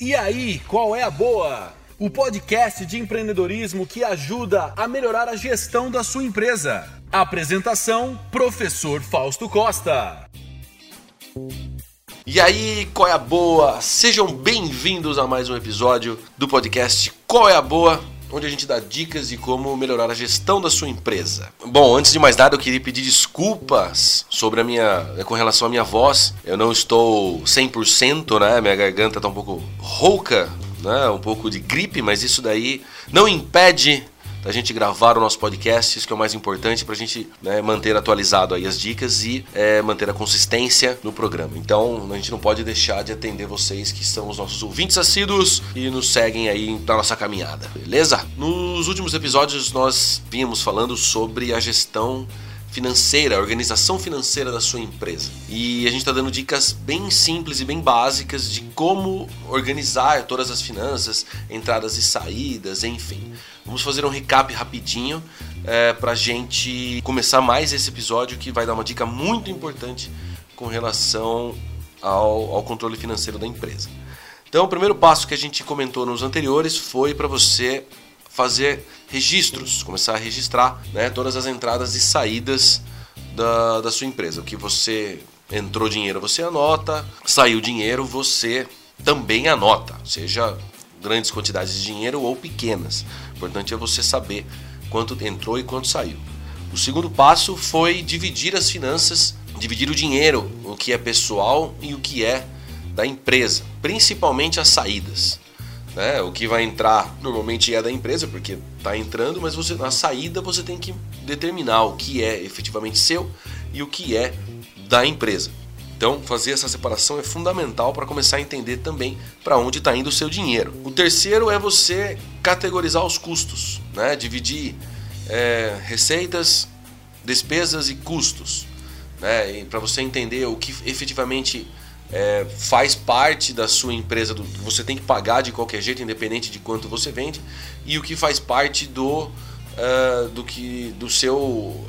E aí, qual é a boa? O podcast de empreendedorismo que ajuda a melhorar a gestão da sua empresa. Apresentação: Professor Fausto Costa. E aí, qual é a boa? Sejam bem-vindos a mais um episódio do podcast Qual é a Boa? Onde a gente dá dicas de como melhorar a gestão da sua empresa. Bom, antes de mais nada, eu queria pedir desculpas sobre a minha. com relação à minha voz. Eu não estou 100%, né? Minha garganta está um pouco rouca, né? Um pouco de gripe, mas isso daí não impede da gente gravar o nosso podcast, isso que é o mais importante para a gente né, manter atualizado aí as dicas e é, manter a consistência no programa. Então a gente não pode deixar de atender vocês que são os nossos ouvintes assíduos e nos seguem aí na nossa caminhada, beleza? Nos últimos episódios nós vínhamos falando sobre a gestão financeira, a organização financeira da sua empresa. E a gente está dando dicas bem simples e bem básicas de como organizar todas as finanças, entradas e saídas, enfim. Vamos fazer um recap rapidinho é, para a gente começar mais esse episódio que vai dar uma dica muito importante com relação ao, ao controle financeiro da empresa. Então, o primeiro passo que a gente comentou nos anteriores foi para você fazer registros, começar a registrar né, todas as entradas e saídas da, da sua empresa. O que você entrou dinheiro, você anota, saiu dinheiro, você também anota, seja grandes quantidades de dinheiro ou pequenas. O importante é você saber quanto entrou e quanto saiu. O segundo passo foi dividir as finanças, dividir o dinheiro, o que é pessoal e o que é da empresa, principalmente as saídas. Né? O que vai entrar normalmente é da empresa, porque está entrando, mas você na saída você tem que determinar o que é efetivamente seu e o que é da empresa. Então, fazer essa separação é fundamental para começar a entender também para onde está indo o seu dinheiro. O terceiro é você categorizar os custos, né? dividir é, receitas, despesas e custos, né? para você entender o que efetivamente é, faz parte da sua empresa, do, você tem que pagar de qualquer jeito, independente de quanto você vende, e o que faz parte do, uh, do, que, do seu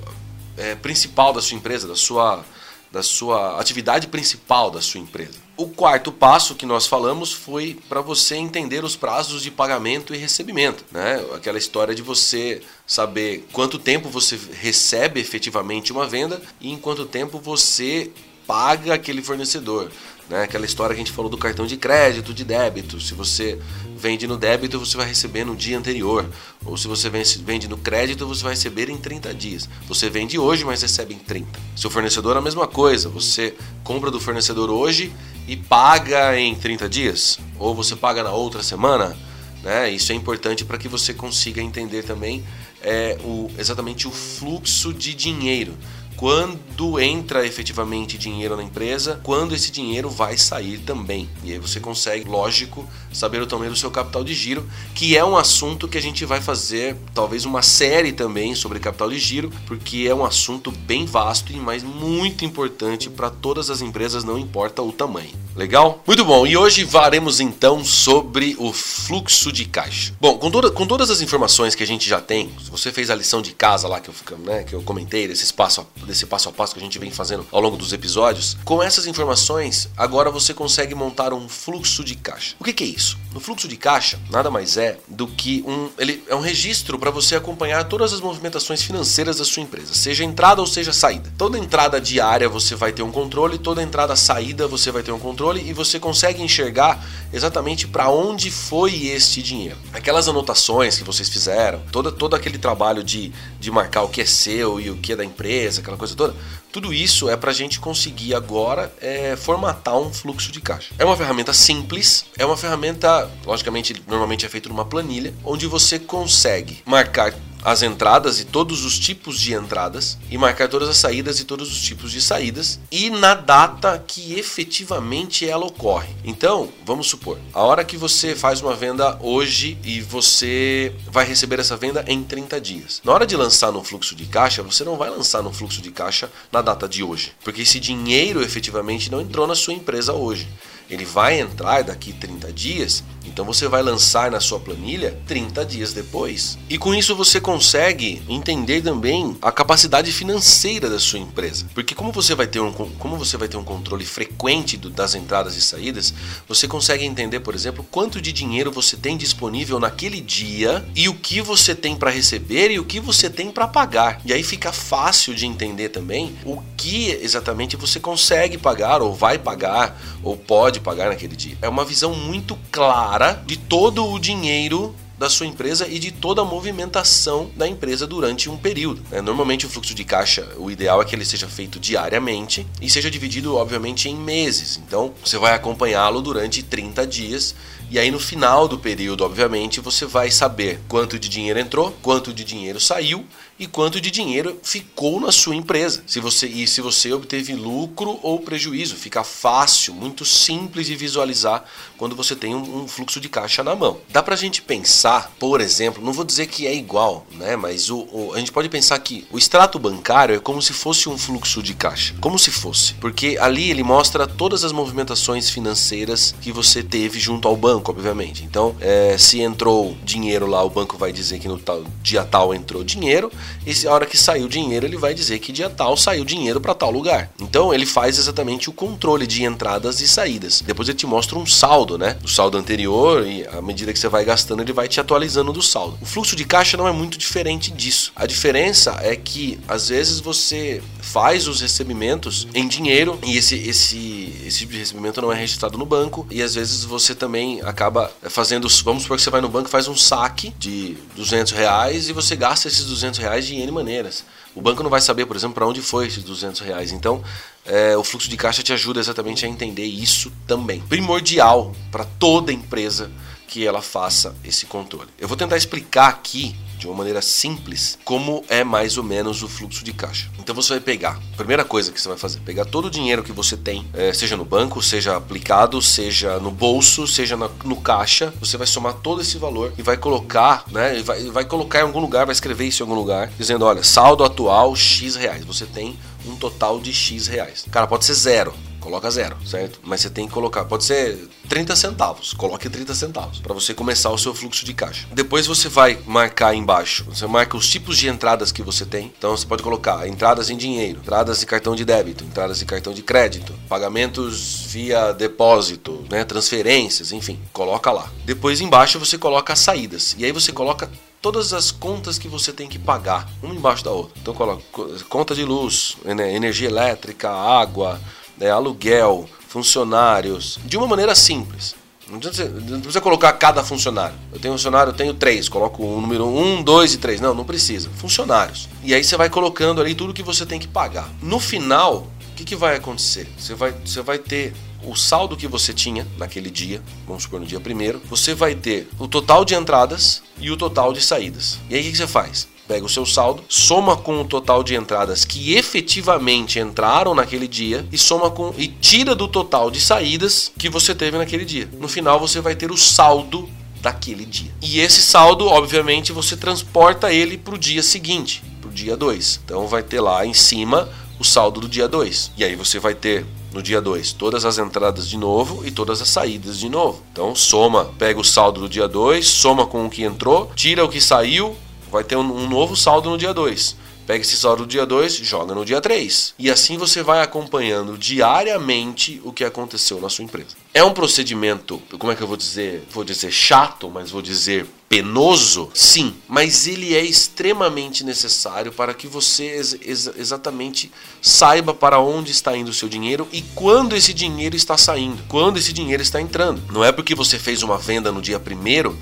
é, principal da sua empresa, da sua, da sua atividade principal da sua empresa. O quarto passo que nós falamos foi para você entender os prazos de pagamento e recebimento, né? Aquela história de você saber quanto tempo você recebe efetivamente uma venda e em quanto tempo você paga aquele fornecedor. Né? Aquela história que a gente falou do cartão de crédito, de débito. Se você vende no débito, você vai receber no dia anterior. Ou se você vende no crédito, você vai receber em 30 dias. Você vende hoje, mas recebe em 30. Seu fornecedor a mesma coisa. Você compra do fornecedor hoje e paga em 30 dias. Ou você paga na outra semana. Né? Isso é importante para que você consiga entender também é, o, exatamente o fluxo de dinheiro quando entra efetivamente dinheiro na empresa, quando esse dinheiro vai sair também. E aí você consegue, lógico, saber o tamanho do seu capital de giro, que é um assunto que a gente vai fazer talvez uma série também sobre capital de giro, porque é um assunto bem vasto e mais muito importante para todas as empresas, não importa o tamanho. Legal? Muito bom. E hoje faremos então sobre o fluxo de caixa. Bom, com, toda, com todas as informações que a gente já tem, você fez a lição de casa lá que eu, né, que eu comentei, desse passo, desse passo a passo que a gente vem fazendo ao longo dos episódios, com essas informações, agora você consegue montar um fluxo de caixa. O que, que é isso? No fluxo de caixa, nada mais é do que um. Ele é um registro para você acompanhar todas as movimentações financeiras da sua empresa, seja entrada ou seja saída. Toda entrada diária você vai ter um controle, toda entrada saída você vai ter um controle controle e você consegue enxergar exatamente para onde foi este dinheiro. Aquelas anotações que vocês fizeram, todo, todo aquele trabalho de, de marcar o que é seu e o que é da empresa, aquela coisa toda, tudo isso é para a gente conseguir agora é, formatar um fluxo de caixa. É uma ferramenta simples, é uma ferramenta, logicamente, normalmente é feito numa planilha, onde você consegue marcar as entradas e todos os tipos de entradas e marcar todas as saídas e todos os tipos de saídas e na data que efetivamente ela ocorre. Então, vamos supor, a hora que você faz uma venda hoje e você vai receber essa venda em 30 dias. Na hora de lançar no fluxo de caixa, você não vai lançar no fluxo de caixa na data de hoje, porque esse dinheiro efetivamente não entrou na sua empresa hoje ele vai entrar daqui 30 dias, então você vai lançar na sua planilha 30 dias depois. E com isso você consegue entender também a capacidade financeira da sua empresa. Porque como você vai ter um, como você vai ter um controle frequente do, das entradas e saídas, você consegue entender, por exemplo, quanto de dinheiro você tem disponível naquele dia e o que você tem para receber e o que você tem para pagar. E aí fica fácil de entender também o que exatamente você consegue pagar ou vai pagar ou pode pagar naquele dia. É uma visão muito clara clara de todo o dinheiro da sua empresa e de toda a movimentação da empresa durante um período. Né? Normalmente o fluxo de caixa, o ideal é que ele seja feito diariamente e seja dividido, obviamente, em meses. Então você vai acompanhá-lo durante 30 dias e aí no final do período, obviamente, você vai saber quanto de dinheiro entrou, quanto de dinheiro saiu e quanto de dinheiro ficou na sua empresa. Se você e se você obteve lucro ou prejuízo, fica fácil, muito simples de visualizar quando você tem um, um fluxo de caixa na mão. Dá pra gente pensar, por exemplo, não vou dizer que é igual, né? Mas o, o, a gente pode pensar que o extrato bancário é como se fosse um fluxo de caixa, como se fosse, porque ali ele mostra todas as movimentações financeiras que você teve junto ao banco, obviamente. Então, é, se entrou dinheiro lá, o banco vai dizer que no tal, dia tal entrou dinheiro e a hora que saiu dinheiro, ele vai dizer que dia tal saiu dinheiro para tal lugar. Então ele faz exatamente o controle de entradas e saídas. Depois ele te mostra um saldo, né? O saldo anterior e à medida que você vai gastando, ele vai te atualizando do saldo. O fluxo de caixa não é muito diferente disso. A diferença é que às vezes você faz os recebimentos em dinheiro e esse esse esse tipo recebimento não é registrado no banco e às vezes você também acaba fazendo, vamos supor que você vai no banco faz um saque de 200 reais e você gasta esses 200 reais reais de N maneiras. O banco não vai saber, por exemplo, para onde foi esses 200 reais. Então, é, o fluxo de caixa te ajuda exatamente a entender isso também. Primordial para toda empresa que ela faça esse controle. Eu vou tentar explicar aqui de uma maneira simples como é mais ou menos o fluxo de caixa. Então você vai pegar, primeira coisa que você vai fazer, pegar todo o dinheiro que você tem, é, seja no banco, seja aplicado, seja no bolso, seja no, no caixa, você vai somar todo esse valor e vai colocar, né? Vai, vai colocar em algum lugar, vai escrever isso em algum lugar, dizendo, olha, saldo atual X reais. Você tem um total de X reais. Cara, pode ser zero coloca zero, certo? Mas você tem que colocar, pode ser 30 centavos, coloque 30 centavos para você começar o seu fluxo de caixa. Depois você vai marcar embaixo, você marca os tipos de entradas que você tem. Então você pode colocar entradas em dinheiro, entradas de cartão de débito, entradas de cartão de crédito, pagamentos via depósito, né, transferências, enfim, coloca lá. Depois embaixo você coloca as saídas. E aí você coloca todas as contas que você tem que pagar, uma embaixo da outra. Então coloca conta de luz, energia elétrica, água, né, aluguel, funcionários, de uma maneira simples. Não precisa, não precisa, colocar cada funcionário. Eu tenho funcionário, eu tenho três, coloco o número um, dois e três. Não, não precisa. Funcionários. E aí você vai colocando ali tudo que você tem que pagar. No final, o que, que vai acontecer? Você vai, você vai ter o saldo que você tinha naquele dia, vamos supor no dia primeiro, você vai ter o total de entradas e o total de saídas. E aí o que, que você faz? Pega o seu saldo, soma com o total de entradas que efetivamente entraram naquele dia e soma com e tira do total de saídas que você teve naquele dia. No final você vai ter o saldo daquele dia. E esse saldo, obviamente, você transporta ele para o dia seguinte, para o dia 2. Então vai ter lá em cima o saldo do dia 2. E aí você vai ter no dia 2 todas as entradas de novo e todas as saídas de novo. Então soma, pega o saldo do dia 2, soma com o que entrou, tira o que saiu, vai ter um, um novo saldo no dia 2. Pega esse saldo do dia 2, joga no dia 3. E assim você vai acompanhando diariamente o que aconteceu na sua empresa. É um procedimento, como é que eu vou dizer? Vou dizer chato, mas vou dizer penoso? Sim, mas ele é extremamente necessário para que você ex ex exatamente saiba para onde está indo o seu dinheiro e quando esse dinheiro está saindo, quando esse dinheiro está entrando. Não é porque você fez uma venda no dia primeiro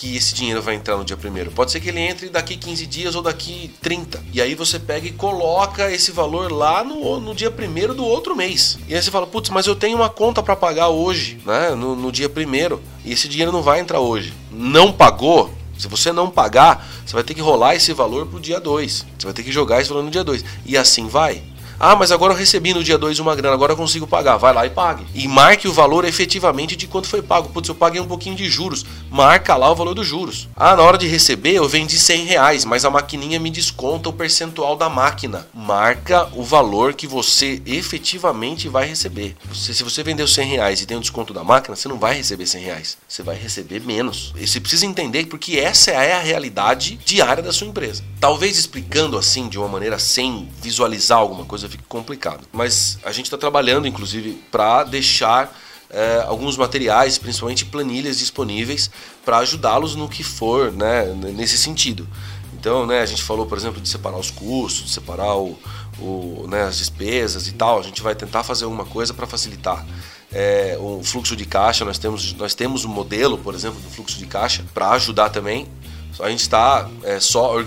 que esse dinheiro vai entrar no dia primeiro. Pode ser que ele entre daqui 15 dias ou daqui 30. E aí você pega e coloca esse valor lá no, no dia primeiro do outro mês. E aí você fala, putz, mas eu tenho uma conta para pagar hoje, né? No, no dia primeiro. E esse dinheiro não vai entrar hoje. Não pagou? Se você não pagar, você vai ter que rolar esse valor pro dia 2. Você vai ter que jogar esse valor no dia 2. E assim vai. Ah, mas agora eu recebi no dia 2 uma grana, agora eu consigo pagar. Vai lá e pague. E marque o valor efetivamente de quanto foi pago. Putz, eu paguei um pouquinho de juros. Marca lá o valor dos juros. Ah, na hora de receber eu vendi 100 reais, mas a maquininha me desconta o percentual da máquina. Marca o valor que você efetivamente vai receber. Você, se você vendeu 100 reais e tem um desconto da máquina, você não vai receber 100 reais. Você vai receber menos. E você precisa entender porque essa é a realidade diária da sua empresa. Talvez explicando assim de uma maneira sem visualizar alguma coisa fique complicado. Mas a gente está trabalhando, inclusive, para deixar é, alguns materiais, principalmente planilhas disponíveis para ajudá-los no que for, né, nesse sentido. Então, né, a gente falou, por exemplo, de separar os custos, de separar o, o, né, as despesas e tal. A gente vai tentar fazer alguma coisa para facilitar. É, o fluxo de caixa, nós temos, nós temos um modelo, por exemplo, do fluxo de caixa para ajudar também. A gente está é, só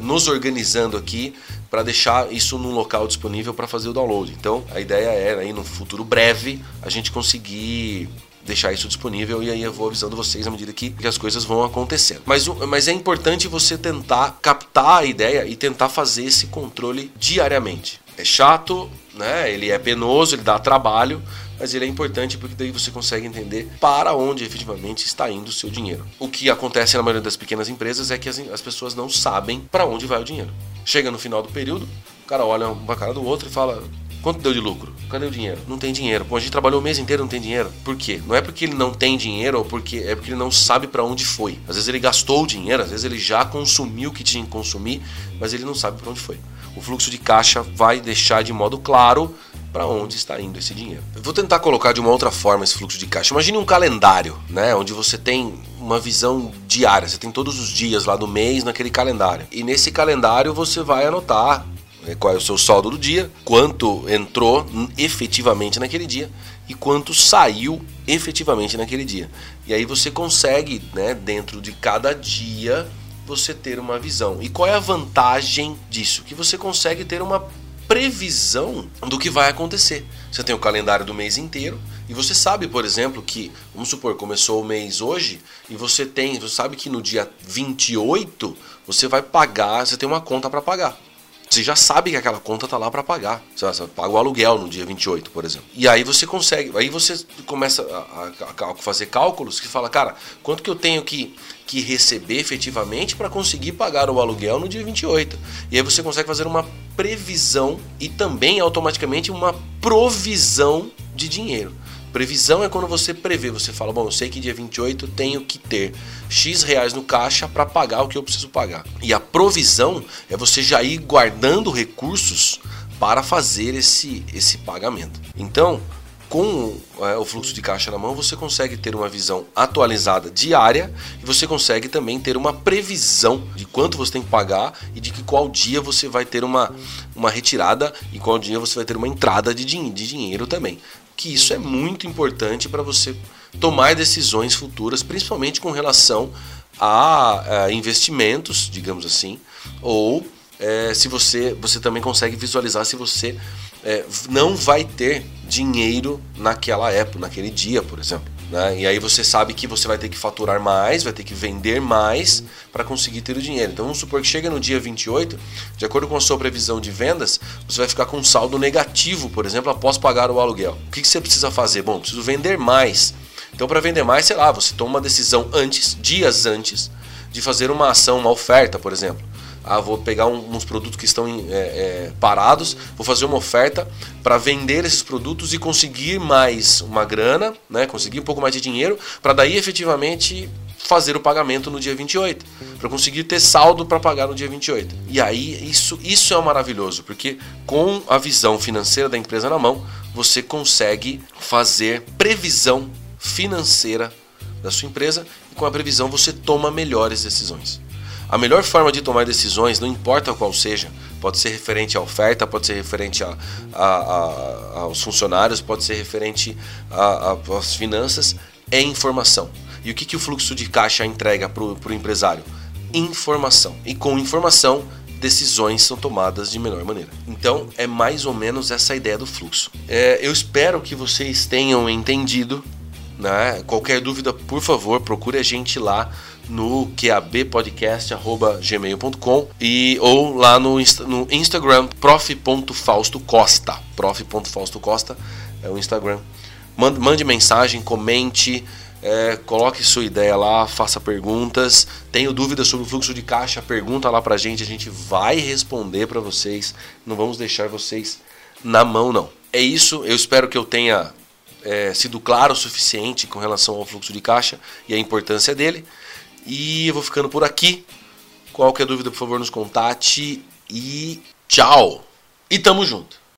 nos organizando aqui para deixar isso num local disponível para fazer o download. Então, a ideia é aí no futuro breve a gente conseguir deixar isso disponível e aí eu vou avisando vocês à medida que, que as coisas vão acontecendo. Mas, mas é importante você tentar captar a ideia e tentar fazer esse controle diariamente. É chato, né? Ele é penoso, ele dá trabalho, mas ele é importante porque daí você consegue entender para onde efetivamente está indo o seu dinheiro. O que acontece na maioria das pequenas empresas é que as, as pessoas não sabem para onde vai o dinheiro. Chega no final do período, o cara olha uma cara do outro e fala: Quanto deu de lucro? Cadê o dinheiro? Não tem dinheiro. Pô, a gente trabalhou o mês inteiro não tem dinheiro. Por quê? Não é porque ele não tem dinheiro ou porque é porque ele não sabe para onde foi. Às vezes ele gastou o dinheiro, às vezes ele já consumiu o que tinha que consumir, mas ele não sabe para onde foi. O fluxo de caixa vai deixar de modo claro para onde está indo esse dinheiro. Eu vou tentar colocar de uma outra forma esse fluxo de caixa. Imagine um calendário, né, onde você tem uma visão diária, você tem todos os dias lá do mês naquele calendário. E nesse calendário você vai anotar né, qual é o seu saldo do dia, quanto entrou efetivamente naquele dia e quanto saiu efetivamente naquele dia. E aí você consegue, né, dentro de cada dia, você ter uma visão. E qual é a vantagem disso? Que você consegue ter uma previsão do que vai acontecer. Você tem o calendário do mês inteiro e você sabe, por exemplo, que, vamos supor, começou o mês hoje e você tem, você sabe que no dia 28 você vai pagar, você tem uma conta para pagar. Você já sabe que aquela conta tá lá para pagar. Você paga o aluguel no dia 28, por exemplo. E aí você consegue, aí você começa a, a, a fazer cálculos que fala, cara, quanto que eu tenho que, que receber efetivamente para conseguir pagar o aluguel no dia 28? E aí você consegue fazer uma previsão e também automaticamente uma provisão de dinheiro. Previsão é quando você prevê, você fala, bom, eu sei que dia 28 tenho que ter X reais no caixa para pagar o que eu preciso pagar. E a provisão é você já ir guardando recursos para fazer esse, esse pagamento. Então, com é, o fluxo de caixa na mão, você consegue ter uma visão atualizada diária e você consegue também ter uma previsão de quanto você tem que pagar e de que qual dia você vai ter uma, uma retirada e qual dia você vai ter uma entrada de, din de dinheiro também. Que isso é muito importante para você tomar decisões futuras, principalmente com relação a, a investimentos, digamos assim, ou é, se você, você também consegue visualizar se você é, não vai ter dinheiro naquela época, naquele dia, por exemplo. Né? E aí você sabe que você vai ter que faturar mais, vai ter que vender mais para conseguir ter o dinheiro. Então vamos supor que chega no dia 28, de acordo com a sua previsão de vendas, você vai ficar com um saldo negativo, por exemplo, após pagar o aluguel. O que, que você precisa fazer? Bom, preciso vender mais. Então para vender mais, sei lá, você toma uma decisão antes, dias antes, de fazer uma ação, uma oferta, por exemplo ah, vou pegar um, uns produtos que estão é, é, parados, vou fazer uma oferta para vender esses produtos e conseguir mais uma grana, né, conseguir um pouco mais de dinheiro, para daí efetivamente fazer o pagamento no dia 28, para conseguir ter saldo para pagar no dia 28. E aí isso, isso é maravilhoso, porque com a visão financeira da empresa na mão, você consegue fazer previsão financeira da sua empresa e com a previsão você toma melhores decisões. A melhor forma de tomar decisões, não importa qual seja, pode ser referente à oferta, pode ser referente a, a, a, aos funcionários, pode ser referente às finanças, é informação. E o que, que o fluxo de caixa entrega para o empresário? Informação. E com informação, decisões são tomadas de melhor maneira. Então, é mais ou menos essa ideia do fluxo. É, eu espero que vocês tenham entendido Né? Qualquer dúvida, por favor, procure a gente lá no qabpodcast.gmail.com e ou lá no, no Instagram prof.faustocosta prof.faustocosta é o Instagram mande, mande mensagem, comente é, coloque sua ideia lá, faça perguntas. Tenho dúvidas sobre o fluxo de caixa, pergunta lá pra gente, a gente vai responder para vocês. Não vamos deixar vocês na mão, não. É isso, eu espero que eu tenha é, sido claro o suficiente com relação ao fluxo de caixa e a importância dele. E eu vou ficando por aqui. Qualquer dúvida, por favor, nos contate. E tchau! E tamo junto!